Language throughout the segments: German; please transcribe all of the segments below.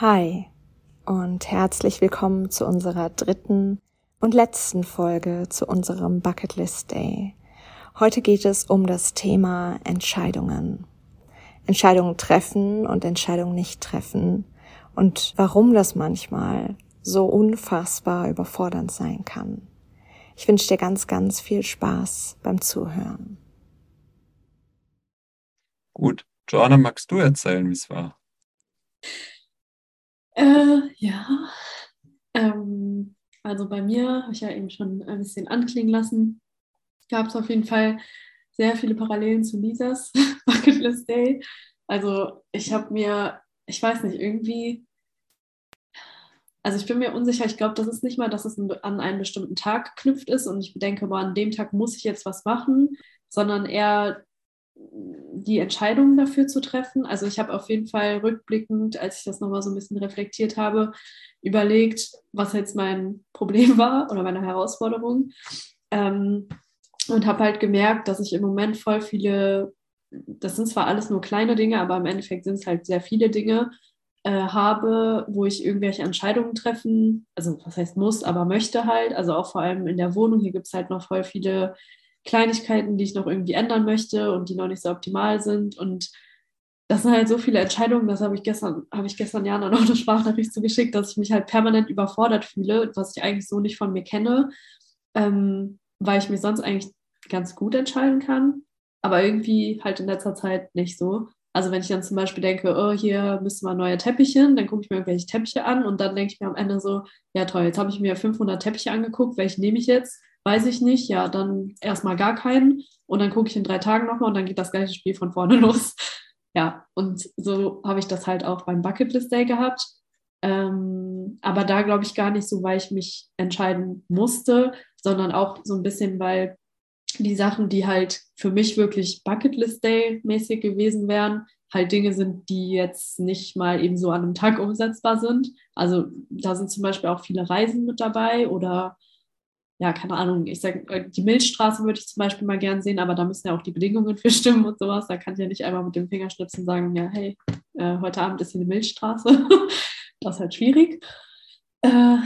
Hi und herzlich willkommen zu unserer dritten und letzten Folge zu unserem Bucketlist Day. Heute geht es um das Thema Entscheidungen. Entscheidungen treffen und Entscheidungen nicht treffen und warum das manchmal so unfassbar überfordernd sein kann. Ich wünsche dir ganz, ganz viel Spaß beim Zuhören. Gut. Joanna, magst du erzählen, wie es war? Äh, ja, ähm, also bei mir, habe ich ja eben schon ein bisschen anklingen lassen, gab es auf jeden Fall sehr viele Parallelen zu Lisas Bucketlist Day. Also ich habe mir, ich weiß nicht, irgendwie, also ich bin mir unsicher, ich glaube, das ist nicht mal, dass es an einen bestimmten Tag geknüpft ist und ich bedenke, boah, an dem Tag muss ich jetzt was machen, sondern eher die Entscheidungen dafür zu treffen. Also ich habe auf jeden Fall rückblickend, als ich das nochmal so ein bisschen reflektiert habe, überlegt, was jetzt mein Problem war oder meine Herausforderung. Ähm, und habe halt gemerkt, dass ich im Moment voll viele, das sind zwar alles nur kleine Dinge, aber im Endeffekt sind es halt sehr viele Dinge, äh, habe, wo ich irgendwelche Entscheidungen treffen, also was heißt muss, aber möchte halt, also auch vor allem in der Wohnung, hier gibt es halt noch voll viele Kleinigkeiten, die ich noch irgendwie ändern möchte und die noch nicht so optimal sind. Und das sind halt so viele Entscheidungen, das habe ich gestern, habe ich gestern Jana noch eine Sprachnachricht zugeschickt, dass ich mich halt permanent überfordert fühle, was ich eigentlich so nicht von mir kenne, ähm, weil ich mir sonst eigentlich ganz gut entscheiden kann, aber irgendwie halt in letzter Zeit nicht so. Also wenn ich dann zum Beispiel denke, oh, hier müssen wir neue Teppiche, dann gucke ich mir irgendwelche Teppiche an und dann denke ich mir am Ende so, ja toll, jetzt habe ich mir 500 Teppiche angeguckt, welche nehme ich jetzt? Weiß ich nicht, ja, dann erstmal gar keinen und dann gucke ich in drei Tagen nochmal und dann geht das gleiche Spiel von vorne los. Ja, und so habe ich das halt auch beim Bucketlist Day gehabt. Ähm, aber da glaube ich gar nicht so, weil ich mich entscheiden musste, sondern auch so ein bisschen, weil die Sachen, die halt für mich wirklich Bucketlist Day mäßig gewesen wären, halt Dinge sind, die jetzt nicht mal eben so an einem Tag umsetzbar sind. Also da sind zum Beispiel auch viele Reisen mit dabei oder ja, keine Ahnung, ich sage, äh, die Milchstraße würde ich zum Beispiel mal gern sehen, aber da müssen ja auch die Bedingungen für stimmen und sowas. Da kann ich ja nicht einmal mit dem Fingerschnipsen sagen, ja, hey, äh, heute Abend ist hier eine Milchstraße. das ist halt schwierig. Äh,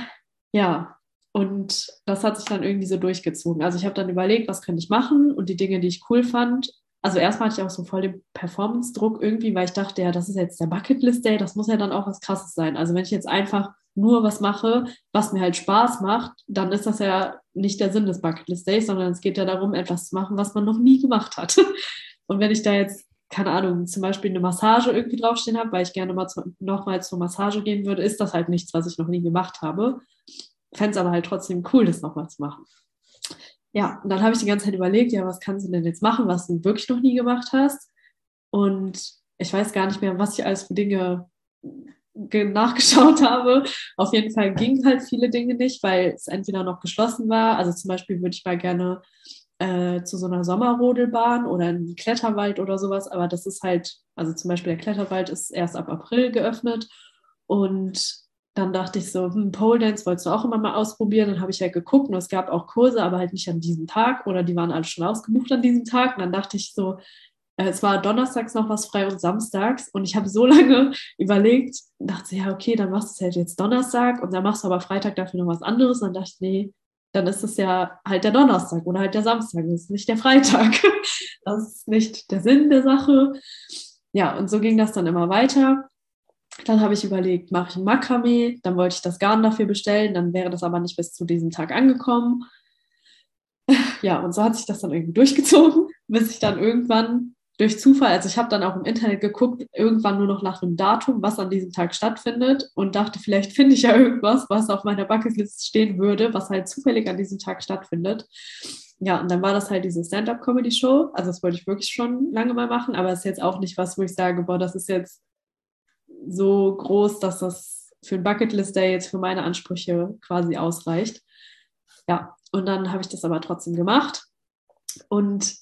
ja, und das hat sich dann irgendwie so durchgezogen. Also ich habe dann überlegt, was könnte ich machen und die Dinge, die ich cool fand. Also erstmal hatte ich auch so voll den Performance-Druck irgendwie, weil ich dachte, ja, das ist jetzt der Bucketlist-Day, das muss ja dann auch was Krasses sein. Also wenn ich jetzt einfach nur was mache, was mir halt Spaß macht, dann ist das ja nicht der Sinn des Bucketlist Days, sondern es geht ja darum, etwas zu machen, was man noch nie gemacht hat. Und wenn ich da jetzt, keine Ahnung, zum Beispiel eine Massage irgendwie draufstehen habe, weil ich gerne mal zu, nochmal zur Massage gehen würde, ist das halt nichts, was ich noch nie gemacht habe. Fände es aber halt trotzdem cool, das nochmal zu machen. Ja, und dann habe ich die ganze Zeit überlegt, ja, was kannst du denn jetzt machen, was du wirklich noch nie gemacht hast? Und ich weiß gar nicht mehr, was ich alles für Dinge nachgeschaut habe. Auf jeden Fall gingen halt viele Dinge nicht, weil es entweder noch geschlossen war. Also zum Beispiel würde ich mal gerne äh, zu so einer Sommerrodelbahn oder in den Kletterwald oder sowas, aber das ist halt, also zum Beispiel der Kletterwald ist erst ab April geöffnet und dann dachte ich so, hm, Pole Dance wolltest du auch immer mal ausprobieren. Dann habe ich halt geguckt und es gab auch Kurse, aber halt nicht an diesem Tag oder die waren alle schon ausgebucht an diesem Tag. Und dann dachte ich so, es war donnerstags noch was frei und samstags und ich habe so lange überlegt, dachte, ja, okay, dann machst du es halt jetzt Donnerstag und dann machst du aber Freitag dafür noch was anderes. Und dann dachte ich, nee, dann ist es ja halt der Donnerstag oder halt der Samstag, das ist nicht der Freitag. Das ist nicht der Sinn der Sache. Ja, und so ging das dann immer weiter. Dann habe ich überlegt, mache ich ein Makramee, dann wollte ich das Garn dafür bestellen, dann wäre das aber nicht bis zu diesem Tag angekommen. Ja, und so hat sich das dann irgendwie durchgezogen, bis ich dann irgendwann durch Zufall, also ich habe dann auch im Internet geguckt, irgendwann nur noch nach einem Datum, was an diesem Tag stattfindet und dachte, vielleicht finde ich ja irgendwas, was auf meiner Bucketlist stehen würde, was halt zufällig an diesem Tag stattfindet. Ja, und dann war das halt diese Stand-up-Comedy-Show. Also das wollte ich wirklich schon lange mal machen, aber es ist jetzt auch nicht was, wo ich sage, boah, das ist jetzt so groß, dass das für ein Bucketlist-Day jetzt für meine Ansprüche quasi ausreicht. Ja, und dann habe ich das aber trotzdem gemacht. Und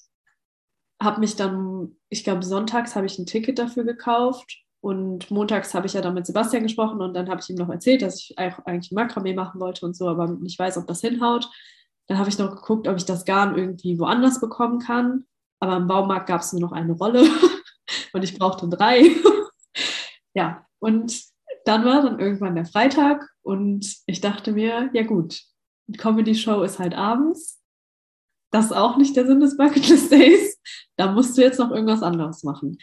habe mich dann, ich glaube, sonntags habe ich ein Ticket dafür gekauft und montags habe ich ja dann mit Sebastian gesprochen und dann habe ich ihm noch erzählt, dass ich eigentlich Makramee machen wollte und so, aber nicht weiß, ob das hinhaut. Dann habe ich noch geguckt, ob ich das Garn irgendwie woanders bekommen kann. Aber im Baumarkt gab es nur noch eine Rolle und ich brauchte drei. ja, und dann war dann irgendwann der Freitag und ich dachte mir, ja gut, Comedy-Show ist halt abends. Das ist auch nicht der Sinn des Bucketlist Days. Da musst du jetzt noch irgendwas anderes machen.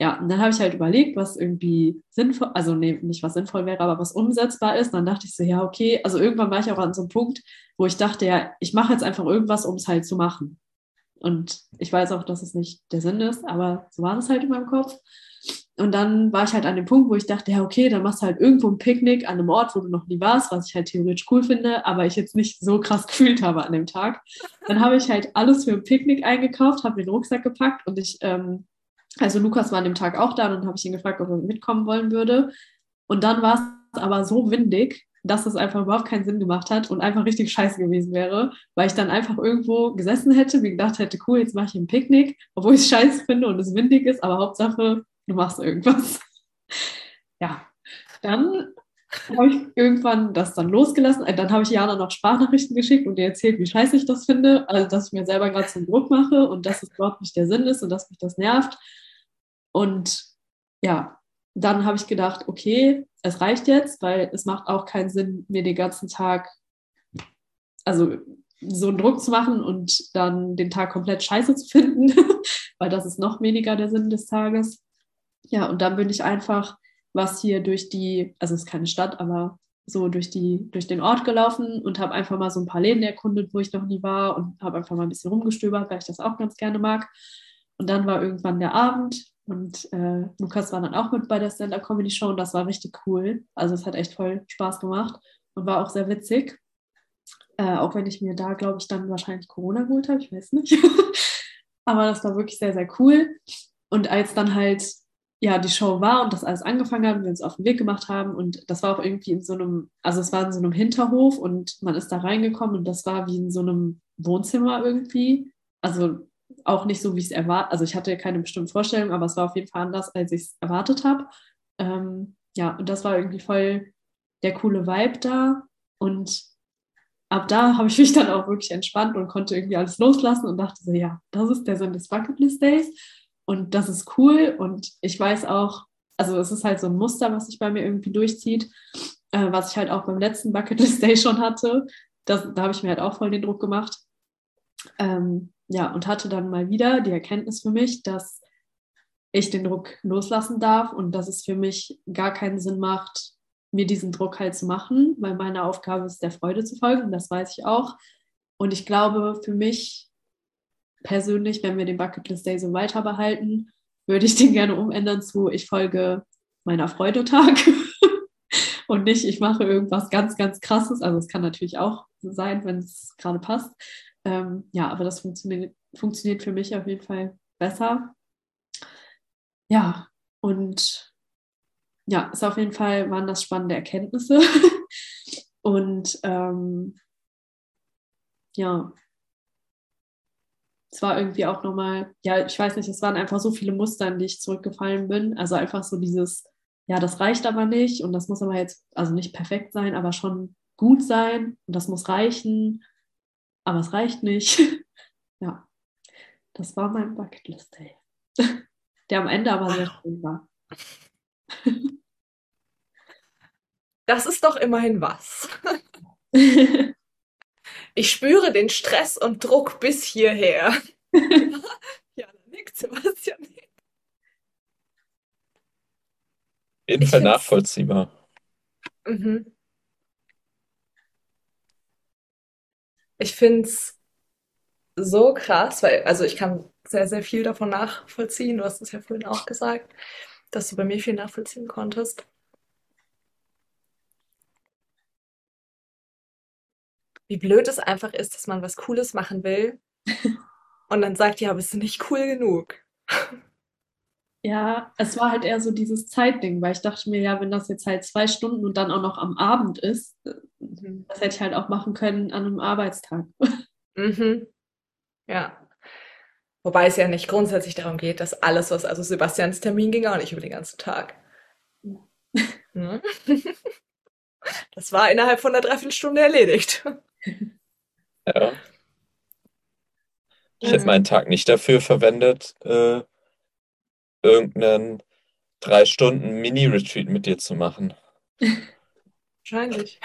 Ja, und dann habe ich halt überlegt, was irgendwie sinnvoll, also nee, nicht was sinnvoll wäre, aber was umsetzbar ist. Und dann dachte ich so, ja, okay, also irgendwann war ich auch an so einem Punkt, wo ich dachte, ja, ich mache jetzt einfach irgendwas, um es halt zu machen. Und ich weiß auch, dass es nicht der Sinn ist, aber so war das halt in meinem Kopf. Und dann war ich halt an dem Punkt, wo ich dachte, ja, okay, dann machst du halt irgendwo ein Picknick an einem Ort, wo du noch nie warst, was ich halt theoretisch cool finde, aber ich jetzt nicht so krass gefühlt habe an dem Tag. Dann habe ich halt alles für ein Picknick eingekauft, habe den Rucksack gepackt und ich, ähm, also Lukas war an dem Tag auch da und dann habe ich ihn gefragt, ob er mitkommen wollen würde. Und dann war es aber so windig, dass das einfach überhaupt keinen Sinn gemacht hat und einfach richtig scheiße gewesen wäre, weil ich dann einfach irgendwo gesessen hätte, mir gedacht hätte, cool, jetzt mache ich ein Picknick, obwohl ich es scheiße finde und es windig ist, aber Hauptsache, du machst irgendwas. ja, dann habe ich irgendwann das dann losgelassen. Äh, dann habe ich Jana noch Sprachnachrichten geschickt und ihr erzählt, wie scheiße ich das finde, also dass ich mir selber gerade so einen Druck mache und dass es überhaupt nicht der Sinn ist und dass mich das nervt. Und ja, dann habe ich gedacht, okay, es reicht jetzt, weil es macht auch keinen Sinn, mir den ganzen Tag, also so einen Druck zu machen und dann den Tag komplett scheiße zu finden, weil das ist noch weniger der Sinn des Tages. Ja, und dann bin ich einfach was hier durch die, also es ist keine Stadt, aber so durch, die, durch den Ort gelaufen und habe einfach mal so ein paar Läden erkundet, wo ich noch nie war und habe einfach mal ein bisschen rumgestöbert, weil ich das auch ganz gerne mag. Und dann war irgendwann der Abend und äh, Lukas war dann auch mit bei der Stand-Up-Comedy-Show und das war richtig cool. Also es hat echt voll Spaß gemacht und war auch sehr witzig. Äh, auch wenn ich mir da, glaube ich, dann wahrscheinlich Corona geholt habe, ich weiß nicht. Aber das war wirklich sehr, sehr cool. Und als dann halt ja die Show war und das alles angefangen hat und wir uns auf den Weg gemacht haben und das war auch irgendwie in so einem, also es war in so einem Hinterhof und man ist da reingekommen und das war wie in so einem Wohnzimmer irgendwie. Also auch nicht so, wie ich es erwartet, also ich hatte keine bestimmte Vorstellung, aber es war auf jeden Fall anders, als ich es erwartet habe. Ähm, ja, und das war irgendwie voll der coole Vibe da und ab da habe ich mich dann auch wirklich entspannt und konnte irgendwie alles loslassen und dachte so, ja, das ist der Sinn des Bucketlist Days und das ist cool und ich weiß auch, also es ist halt so ein Muster, was sich bei mir irgendwie durchzieht, äh, was ich halt auch beim letzten Bucketlist Day schon hatte. Das, da habe ich mir halt auch voll den Druck gemacht. Ähm, ja, und hatte dann mal wieder die Erkenntnis für mich, dass ich den Druck loslassen darf und dass es für mich gar keinen Sinn macht, mir diesen Druck halt zu machen, weil meine Aufgabe ist, der Freude zu folgen, das weiß ich auch. Und ich glaube, für mich persönlich, wenn wir den Bucketlist Day so weiter behalten, würde ich den gerne umändern zu, ich folge meiner Freudetag und nicht, ich mache irgendwas ganz, ganz krasses. Also es kann natürlich auch sein, wenn es gerade passt. Ähm, ja, aber das funktioniert, funktioniert für mich auf jeden Fall besser. Ja, und ja, ist auf jeden Fall waren das spannende Erkenntnisse. und ähm, ja, es war irgendwie auch nochmal, ja, ich weiß nicht, es waren einfach so viele Muster, in die ich zurückgefallen bin. Also einfach so dieses, ja, das reicht aber nicht und das muss aber jetzt, also nicht perfekt sein, aber schon gut sein und das muss reichen aber es reicht nicht. ja, das war mein Bucketlist Day. Der am Ende aber sehr schön war. Das ist doch immerhin was. Ich spüre den Stress und Druck bis hierher. ja, nickt Sebastian. Auf jeden Fall nachvollziehbar. Mhm. Ich finde es so krass, weil, also ich kann sehr, sehr viel davon nachvollziehen. Du hast es ja vorhin auch gesagt, dass du bei mir viel nachvollziehen konntest. Wie blöd es einfach ist, dass man was Cooles machen will und dann sagt, ja, bist du nicht cool genug. Ja, es war halt eher so dieses Zeitding, weil ich dachte mir, ja, wenn das jetzt halt zwei Stunden und dann auch noch am Abend ist, mhm. das hätte ich halt auch machen können an einem Arbeitstag. Mhm. Ja. Wobei es ja nicht grundsätzlich darum geht, dass alles, was, also Sebastians Termin ging auch nicht über den ganzen Tag. Ja. Ne? Das war innerhalb von einer Dreiviertelstunde erledigt. Ja. Ich hätte meinen Tag nicht dafür verwendet, äh, irgendeinen drei Stunden Mini-Retreat mit dir zu machen. Wahrscheinlich.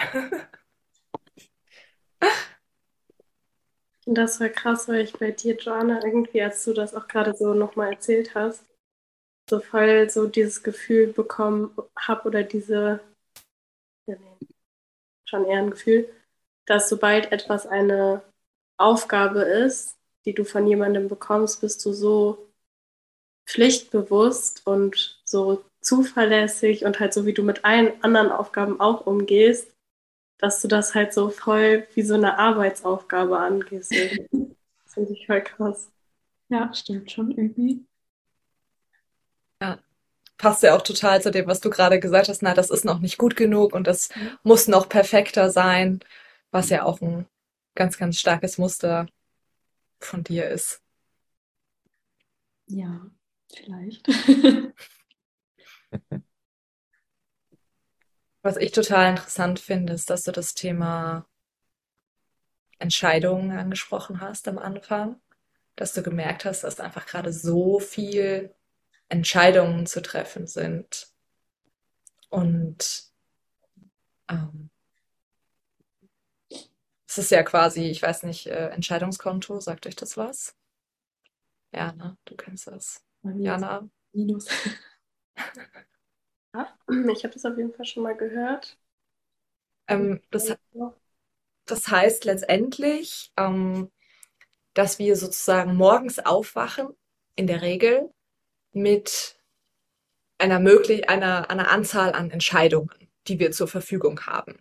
Und das war krass, weil ich bei dir, Joanna, irgendwie, als du das auch gerade so nochmal erzählt hast, so voll so dieses Gefühl bekommen habe oder diese, ja, nee, schon eher ein Gefühl, dass sobald etwas eine Aufgabe ist, die du von jemandem bekommst, bist du so pflichtbewusst und so zuverlässig und halt so wie du mit allen anderen Aufgaben auch umgehst, dass du das halt so voll wie so eine Arbeitsaufgabe angehst. das finde ich voll krass. Ja, stimmt schon irgendwie. Ja, passt ja auch total zu dem, was du gerade gesagt hast. Na, das ist noch nicht gut genug und das mhm. muss noch perfekter sein, was ja auch ein ganz, ganz starkes Muster von dir ist. Ja, vielleicht. Was ich total interessant finde, ist, dass du das Thema Entscheidungen angesprochen hast am Anfang, dass du gemerkt hast, dass einfach gerade so viel Entscheidungen zu treffen sind. Und ähm, es ist ja quasi, ich weiß nicht, äh, Entscheidungskonto, sagt euch das was? Ja, ne? Du kennst das. Jana? Minus. Ja, ich habe das auf jeden Fall schon mal gehört. Ähm, das, das heißt letztendlich, ähm, dass wir sozusagen morgens aufwachen, in der Regel, mit einer, möglich einer, einer Anzahl an Entscheidungen, die wir zur Verfügung haben.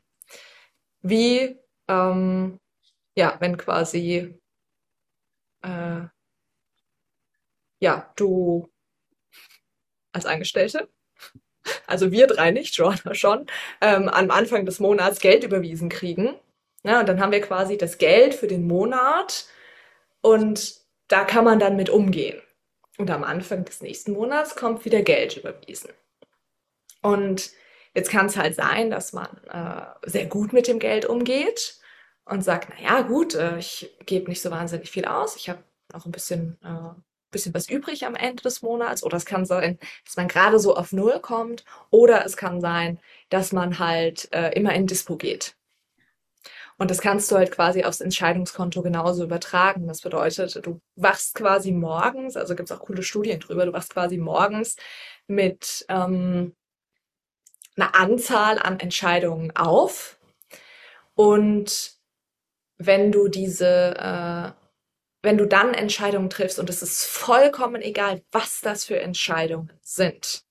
Wie, ähm, ja, wenn quasi, äh, ja, du als Angestellte also wir drei nicht, Joanna schon, ähm, am Anfang des Monats Geld überwiesen kriegen. Ja, und dann haben wir quasi das Geld für den Monat und da kann man dann mit umgehen. Und am Anfang des nächsten Monats kommt wieder Geld überwiesen. Und jetzt kann es halt sein, dass man äh, sehr gut mit dem Geld umgeht und sagt, na ja, gut, äh, ich gebe nicht so wahnsinnig viel aus, ich habe noch ein bisschen äh, bisschen was übrig am Ende des Monats oder es kann sein, dass man gerade so auf Null kommt oder es kann sein, dass man halt äh, immer in Dispo geht. Und das kannst du halt quasi aufs Entscheidungskonto genauso übertragen. Das bedeutet, du wachst quasi morgens, also gibt es auch coole Studien drüber, du wachst quasi morgens mit ähm, einer Anzahl an Entscheidungen auf. Und wenn du diese äh, wenn du dann Entscheidungen triffst und es ist vollkommen egal, was das für Entscheidungen sind.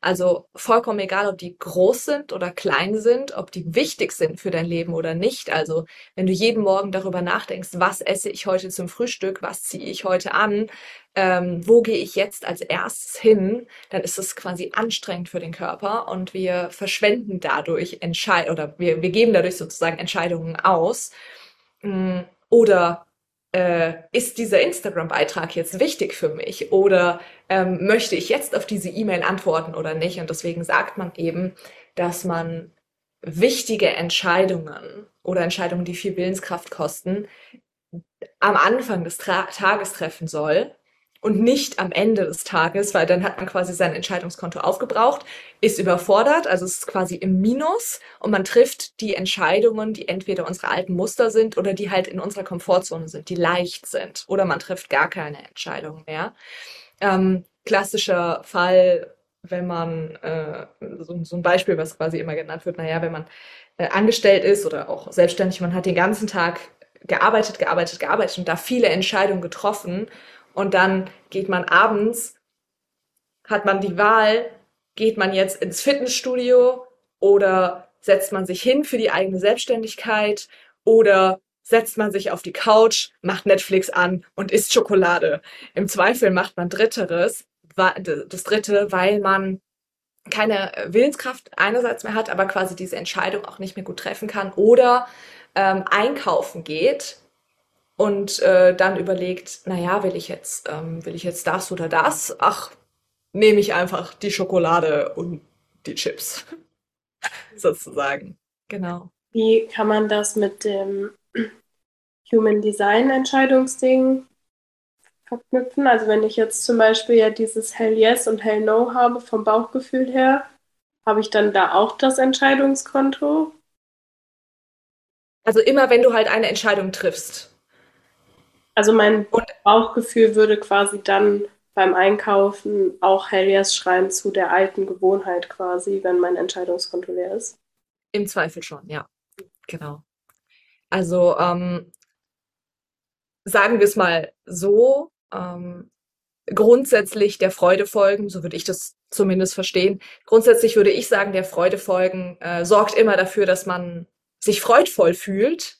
Also vollkommen egal, ob die groß sind oder klein sind, ob die wichtig sind für dein Leben oder nicht. Also wenn du jeden Morgen darüber nachdenkst, was esse ich heute zum Frühstück, was ziehe ich heute an, ähm, wo gehe ich jetzt als erstes hin, dann ist es quasi anstrengend für den Körper und wir verschwenden dadurch Entscheid oder wir, wir geben dadurch sozusagen Entscheidungen aus. Mm, oder äh, ist dieser Instagram-Beitrag jetzt wichtig für mich oder ähm, möchte ich jetzt auf diese E-Mail antworten oder nicht? Und deswegen sagt man eben, dass man wichtige Entscheidungen oder Entscheidungen, die viel Willenskraft kosten, am Anfang des Tra Tages treffen soll, und nicht am Ende des Tages, weil dann hat man quasi sein Entscheidungskonto aufgebraucht, ist überfordert, also ist quasi im Minus und man trifft die Entscheidungen, die entweder unsere alten Muster sind oder die halt in unserer Komfortzone sind, die leicht sind oder man trifft gar keine Entscheidungen mehr. Ähm, klassischer Fall, wenn man, äh, so, so, ein Beispiel, was quasi immer genannt wird, naja, wenn man äh, angestellt ist oder auch selbstständig, man hat den ganzen Tag gearbeitet, gearbeitet, gearbeitet und da viele Entscheidungen getroffen und dann geht man abends, hat man die Wahl, geht man jetzt ins Fitnessstudio oder setzt man sich hin für die eigene Selbstständigkeit oder setzt man sich auf die Couch, macht Netflix an und isst Schokolade. Im Zweifel macht man Dritteres, das Dritte, weil man keine Willenskraft einerseits mehr hat, aber quasi diese Entscheidung auch nicht mehr gut treffen kann oder ähm, einkaufen geht und äh, dann überlegt, naja, will ich jetzt, ähm, will ich jetzt das oder das? Ach, nehme ich einfach die Schokolade und die Chips. Sozusagen. Genau. Wie kann man das mit dem Human Design Entscheidungsding verknüpfen? Also wenn ich jetzt zum Beispiel ja dieses Hell Yes und Hell No habe vom Bauchgefühl her, habe ich dann da auch das Entscheidungskonto? Also immer, wenn du halt eine Entscheidung triffst. Also mein Bauchgefühl würde quasi dann beim Einkaufen auch Hellias schreien zu der alten Gewohnheit quasi, wenn mein Entscheidungskonto leer ist. Im Zweifel schon, ja. Genau. Also ähm, sagen wir es mal so, ähm, grundsätzlich der Freude folgen, so würde ich das zumindest verstehen. Grundsätzlich würde ich sagen, der Freude folgen äh, sorgt immer dafür, dass man sich freudvoll fühlt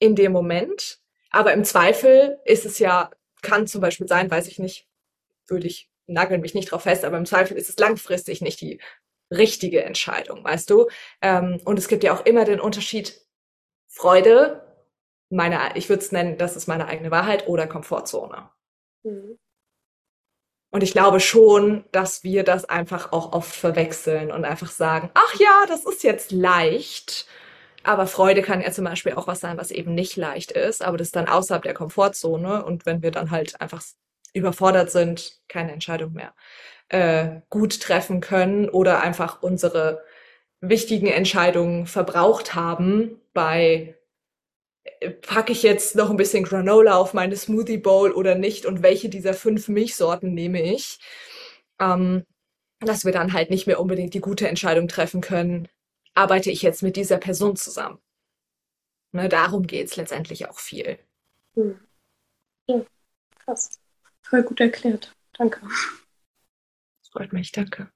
in dem Moment. Aber im Zweifel ist es ja, kann zum Beispiel sein, weiß ich nicht, würde ich nageln mich nicht drauf fest, aber im Zweifel ist es langfristig nicht die richtige Entscheidung, weißt du? Ähm, und es gibt ja auch immer den Unterschied Freude, meine, ich würde es nennen, das ist meine eigene Wahrheit oder Komfortzone. Mhm. Und ich glaube schon, dass wir das einfach auch oft verwechseln und einfach sagen, ach ja, das ist jetzt leicht. Aber Freude kann ja zum Beispiel auch was sein, was eben nicht leicht ist, aber das ist dann außerhalb der Komfortzone. Und wenn wir dann halt einfach überfordert sind, keine Entscheidung mehr äh, gut treffen können oder einfach unsere wichtigen Entscheidungen verbraucht haben bei äh, packe ich jetzt noch ein bisschen Granola auf meine Smoothie Bowl oder nicht und welche dieser fünf Milchsorten nehme ich, ähm, dass wir dann halt nicht mehr unbedingt die gute Entscheidung treffen können, arbeite ich jetzt mit dieser Person zusammen. Ne, darum geht es letztendlich auch viel. Hm. Ja, krass. Voll gut erklärt. Danke. Das freut mich, danke.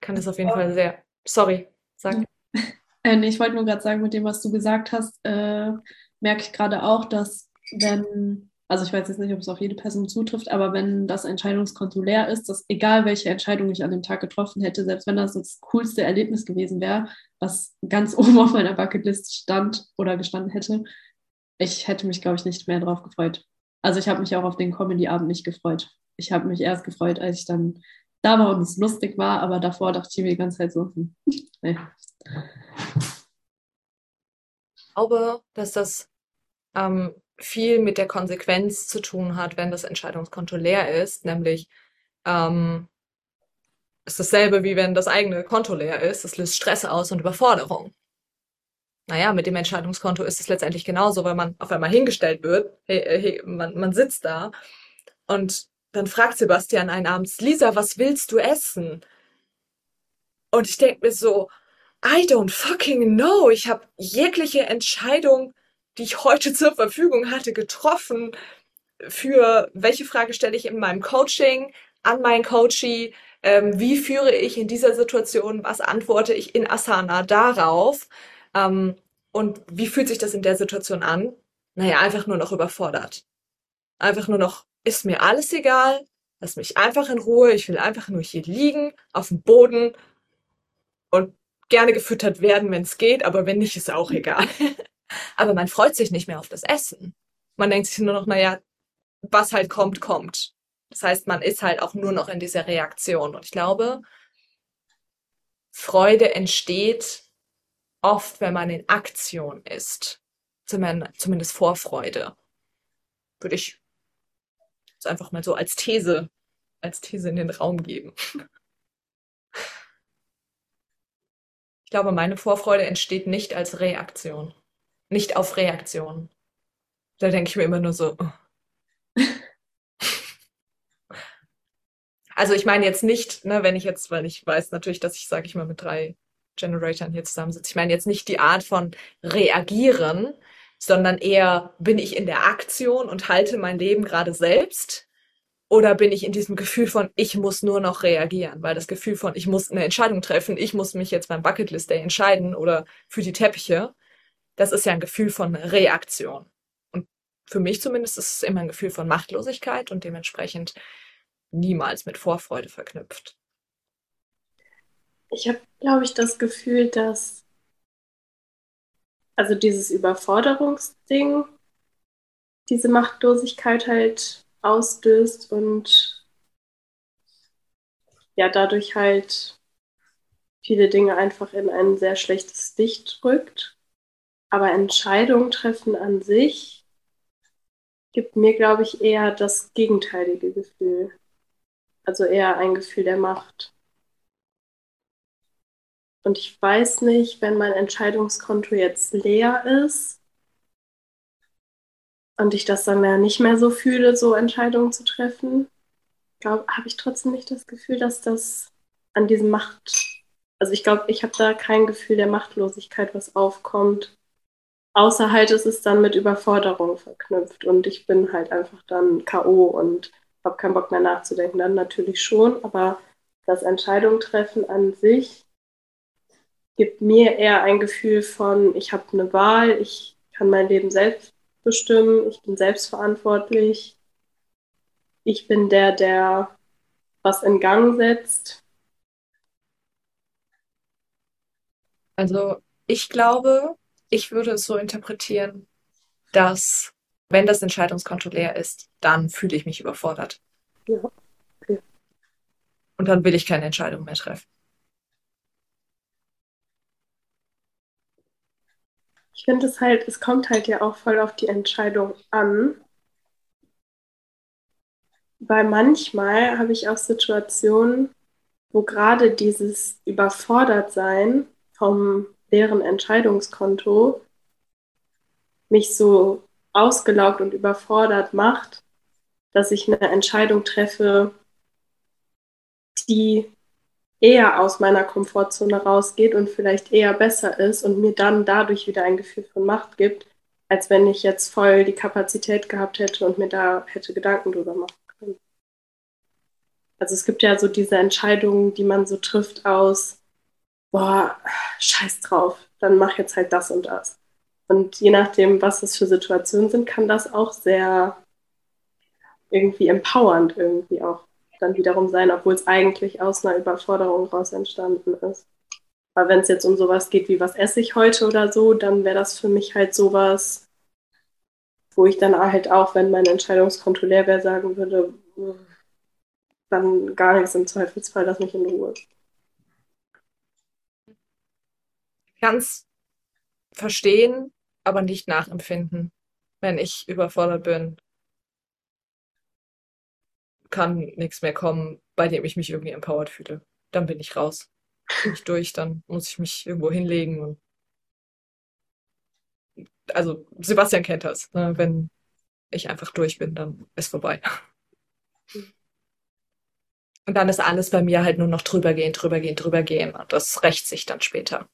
Kann das auf jeden Fall sehr. Sorry, sag. Äh, ich wollte nur gerade sagen, mit dem, was du gesagt hast, äh, merke ich gerade auch, dass wenn, also ich weiß jetzt nicht, ob es auf jede Person zutrifft, aber wenn das Entscheidungskonto leer ist, dass egal welche Entscheidung ich an dem Tag getroffen hätte, selbst wenn das das coolste Erlebnis gewesen wäre, was ganz oben auf meiner Bucketlist stand oder gestanden hätte, ich hätte mich, glaube ich, nicht mehr drauf gefreut. Also ich habe mich auch auf den Comedy-Abend nicht gefreut. Ich habe mich erst gefreut, als ich dann da war und es lustig war, aber davor dachte ich mir die ganze Zeit so, hm, nee. Ich glaube, dass das ähm, viel mit der Konsequenz zu tun hat, wenn das Entscheidungskonto leer ist, nämlich ähm, ist dasselbe wie wenn das eigene Konto leer ist. Es löst Stress aus und Überforderung. Naja, mit dem Entscheidungskonto ist es letztendlich genauso, weil man auf einmal hingestellt wird. Hey, äh, hey, man, man sitzt da und dann fragt Sebastian einen abends, Lisa, was willst du essen? Und ich denke mir so, I don't fucking know. Ich habe jegliche Entscheidung, die ich heute zur Verfügung hatte, getroffen. Für welche Frage stelle ich in meinem Coaching an meinen Coachee? Ähm, wie führe ich in dieser Situation? Was antworte ich in Asana darauf? Ähm, und wie fühlt sich das in der Situation an? Naja, einfach nur noch überfordert. Einfach nur noch ist mir alles egal, lass mich einfach in Ruhe, ich will einfach nur hier liegen, auf dem Boden und gerne gefüttert werden, wenn es geht, aber wenn nicht, ist auch egal. aber man freut sich nicht mehr auf das Essen. Man denkt sich nur noch, naja, was halt kommt, kommt. Das heißt, man ist halt auch nur noch in dieser Reaktion. Und ich glaube, Freude entsteht oft, wenn man in Aktion ist. Zumindest Vorfreude. Würde ich das einfach mal so als These, als These in den Raum geben. Ich glaube, meine Vorfreude entsteht nicht als Reaktion. Nicht auf Reaktion. Da denke ich mir immer nur so. Oh. Also ich meine jetzt nicht, ne, wenn ich jetzt, weil ich weiß natürlich, dass ich, sage ich mal, mit drei Generatoren hier zusammensitze. Ich meine jetzt nicht die Art von reagieren, sondern eher bin ich in der Aktion und halte mein Leben gerade selbst oder bin ich in diesem Gefühl von, ich muss nur noch reagieren, weil das Gefühl von, ich muss eine Entscheidung treffen, ich muss mich jetzt beim Bucketlist Day entscheiden oder für die Teppiche, das ist ja ein Gefühl von Reaktion. Und für mich zumindest ist es immer ein Gefühl von Machtlosigkeit und dementsprechend niemals mit Vorfreude verknüpft. Ich habe, glaube ich, das Gefühl, dass also dieses Überforderungsding, diese Machtlosigkeit halt auslöst und ja, dadurch halt viele Dinge einfach in ein sehr schlechtes Licht drückt. Aber Entscheidungen treffen an sich gibt mir, glaube ich, eher das gegenteilige Gefühl. Also eher ein Gefühl der Macht. Und ich weiß nicht, wenn mein Entscheidungskonto jetzt leer ist und ich das dann ja nicht mehr so fühle, so Entscheidungen zu treffen, habe ich trotzdem nicht das Gefühl, dass das an diesem Macht, also ich glaube, ich habe da kein Gefühl der Machtlosigkeit, was aufkommt. Außer halt ist es dann mit Überforderung verknüpft und ich bin halt einfach dann K.O. und habe keinen Bock mehr nachzudenken. Dann natürlich schon, aber das Entscheidung treffen an sich gibt mir eher ein Gefühl von, ich habe eine Wahl, ich kann mein Leben selbst bestimmen, ich bin selbstverantwortlich, ich bin der, der was in Gang setzt. Also ich glaube, ich würde es so interpretieren, dass wenn das Entscheidungskonto leer ist, dann fühle ich mich überfordert. Ja. Okay. Und dann will ich keine Entscheidung mehr treffen. Ich finde es halt, es kommt halt ja auch voll auf die Entscheidung an. Weil manchmal habe ich auch Situationen, wo gerade dieses Überfordertsein vom leeren Entscheidungskonto mich so ausgelaugt und überfordert macht, dass ich eine Entscheidung treffe, die eher aus meiner Komfortzone rausgeht und vielleicht eher besser ist und mir dann dadurch wieder ein Gefühl von Macht gibt, als wenn ich jetzt voll die Kapazität gehabt hätte und mir da hätte Gedanken drüber machen können. Also es gibt ja so diese Entscheidungen, die man so trifft aus, boah, scheiß drauf, dann mach jetzt halt das und das. Und je nachdem, was das für Situationen sind, kann das auch sehr irgendwie empowernd irgendwie auch dann wiederum sein, obwohl es eigentlich aus einer Überforderung raus entstanden ist. Aber wenn es jetzt um sowas geht wie, was esse ich heute oder so, dann wäre das für mich halt sowas, wo ich dann halt auch, wenn mein Entscheidungskonto leer wäre, sagen würde, dann gar nichts im Zweifelsfall, lass mich in Ruhe. Ganz verstehen, aber nicht nachempfinden, wenn ich überfordert bin kann nichts mehr kommen, bei dem ich mich irgendwie empowered fühle. Dann bin ich raus. Bin ich durch, dann muss ich mich irgendwo hinlegen und also Sebastian kennt das. Ne? Wenn ich einfach durch bin, dann ist vorbei. Und dann ist alles bei mir halt nur noch drüber gehen, drüber gehen, drüber gehen. Und das rächt sich dann später.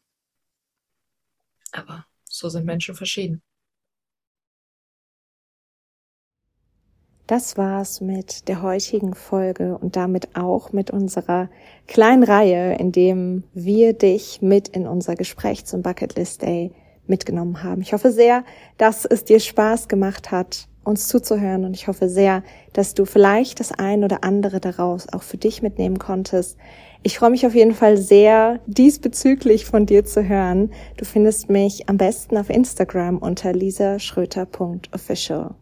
Aber so sind Menschen verschieden. Das war's mit der heutigen Folge und damit auch mit unserer kleinen Reihe, in dem wir dich mit in unser Gespräch zum Bucketlist Day mitgenommen haben. Ich hoffe sehr, dass es dir Spaß gemacht hat, uns zuzuhören und ich hoffe sehr, dass du vielleicht das ein oder andere daraus auch für dich mitnehmen konntest. Ich freue mich auf jeden Fall sehr, diesbezüglich von dir zu hören. Du findest mich am besten auf Instagram unter lisaschröter.official.